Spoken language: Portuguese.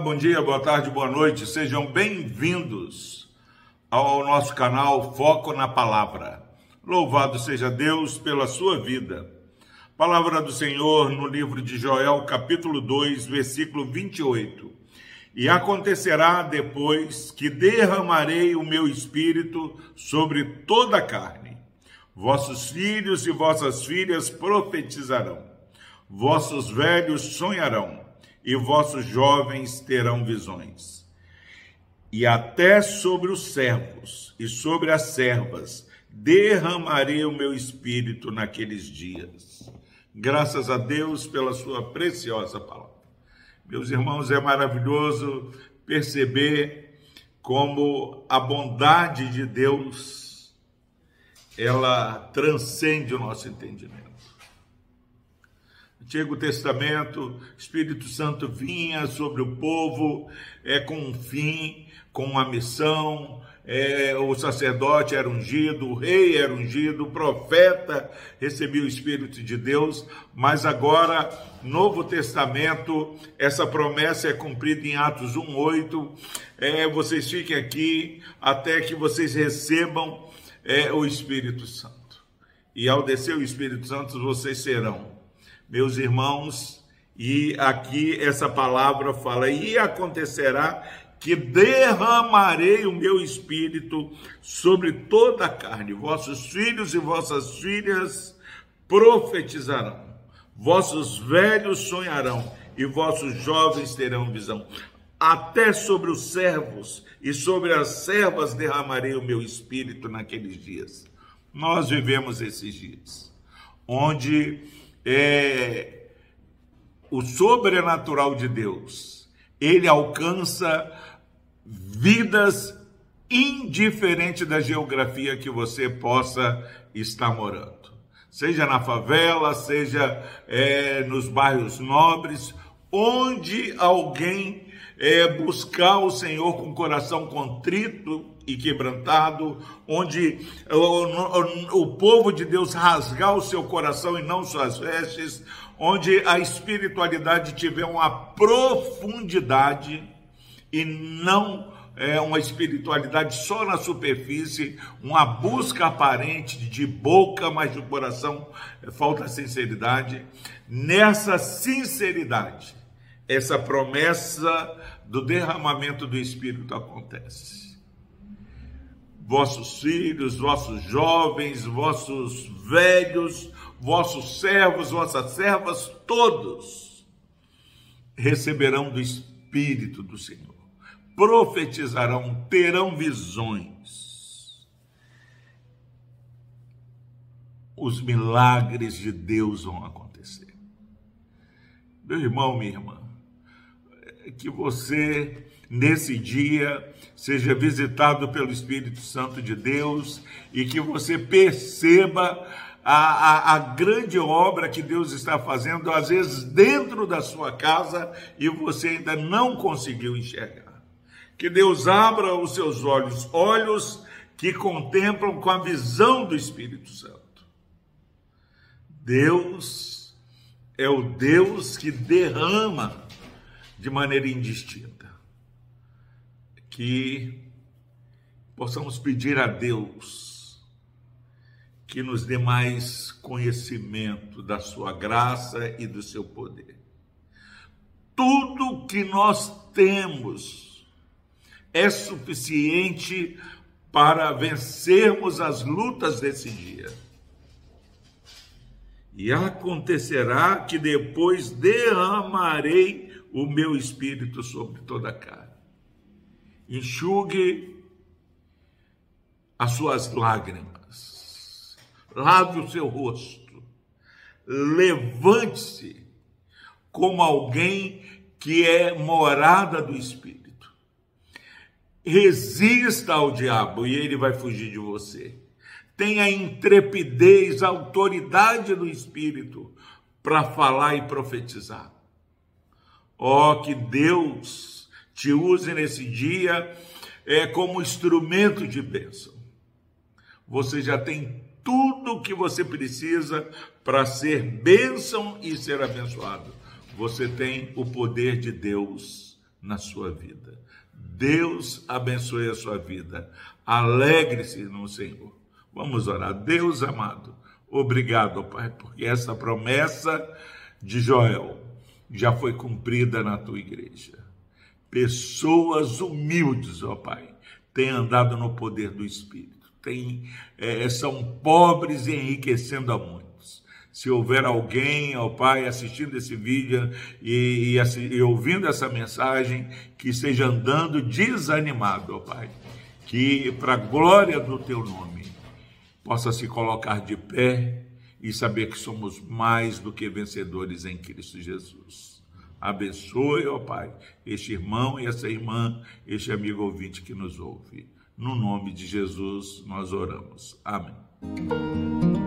bom dia, boa tarde, boa noite. Sejam bem-vindos ao nosso canal Foco na Palavra. Louvado seja Deus pela sua vida. Palavra do Senhor no livro de Joel, capítulo 2, versículo 28. E acontecerá depois que derramarei o meu espírito sobre toda a carne. Vossos filhos e vossas filhas profetizarão, vossos velhos sonharão e vossos jovens terão visões. E até sobre os servos e sobre as servas derramarei o meu espírito naqueles dias. Graças a Deus pela sua preciosa palavra. Meus irmãos, é maravilhoso perceber como a bondade de Deus ela transcende o nosso entendimento. Antigo Testamento, Espírito Santo vinha sobre o povo é, com um fim, com uma missão. É, o sacerdote era ungido, o rei era ungido, o profeta recebia o Espírito de Deus, mas agora, Novo Testamento, essa promessa é cumprida em Atos 1,8. É, vocês fiquem aqui até que vocês recebam é, o Espírito Santo. E ao descer o Espírito Santo, vocês serão meus irmãos, e aqui essa palavra fala: e acontecerá que derramarei o meu espírito sobre toda a carne, vossos filhos e vossas filhas profetizarão, vossos velhos sonharão e vossos jovens terão visão. Até sobre os servos e sobre as servas derramarei o meu espírito naqueles dias. Nós vivemos esses dias, onde é, o sobrenatural de Deus, ele alcança vidas indiferente da geografia que você possa estar morando. Seja na favela, seja é, nos bairros nobres, onde alguém é, buscar o Senhor com coração contrito e quebrantado, onde o, o, o povo de Deus rasgar o seu coração e não suas vestes, onde a espiritualidade tiver uma profundidade e não é uma espiritualidade só na superfície, uma busca aparente de boca, mas de coração falta sinceridade. Nessa sinceridade, essa promessa do derramamento do Espírito acontece. Vossos filhos, vossos jovens, vossos velhos, vossos servos, vossas servas, todos receberão do Espírito do Senhor, profetizarão, terão visões. Os milagres de Deus vão acontecer. Meu irmão, minha irmã, que você, nesse dia, seja visitado pelo Espírito Santo de Deus e que você perceba a, a, a, grande obra que Deus está fazendo, às vezes dentro da sua casa, e você ainda não conseguiu enxergar. Que Deus abra os seus olhos, olhos que contemplam com a visão do Espírito Santo. Deus é o Deus que derrama de maneira indistinta. Que possamos pedir a Deus que nos dê mais conhecimento da sua graça e do seu poder. Tudo que nós temos é suficiente para vencermos as lutas desse dia. E acontecerá que depois derramarei o meu espírito sobre toda a carne. Enxugue as suas lágrimas, lave o seu rosto, levante-se como alguém que é morada do Espírito. Resista ao diabo e ele vai fugir de você. Tenha intrepidez, autoridade do Espírito para falar e profetizar. Ó, oh, que Deus te use nesse dia é, como instrumento de bênção. Você já tem tudo o que você precisa para ser bênção e ser abençoado. Você tem o poder de Deus na sua vida. Deus abençoe a sua vida. Alegre-se no Senhor. Vamos orar. Deus amado, obrigado, Pai, porque essa promessa de Joel já foi cumprida na tua igreja. Pessoas humildes, ó Pai, têm andado no poder do Espírito, têm, é, são pobres e enriquecendo a muitos. Se houver alguém, ó Pai, assistindo esse vídeo e, e, e ouvindo essa mensagem, que esteja andando desanimado, ó Pai, que para a glória do Teu nome possa se colocar de pé e saber que somos mais do que vencedores em Cristo Jesus. Abençoe, ó Pai, este irmão e essa irmã, este amigo ouvinte que nos ouve. No nome de Jesus nós oramos. Amém.